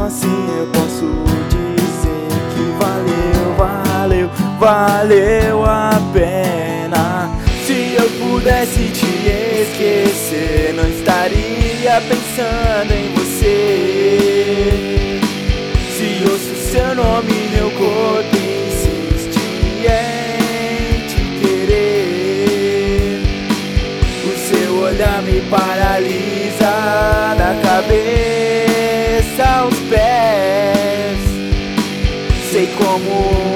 mesmo assim eu posso dizer que valeu, valeu, valeu a pena. Se eu pudesse te esquecer, não estaria pensando em você. Se ouço seu nome, meu corpo insiste em te querer. O seu olhar me paralisa. sei como.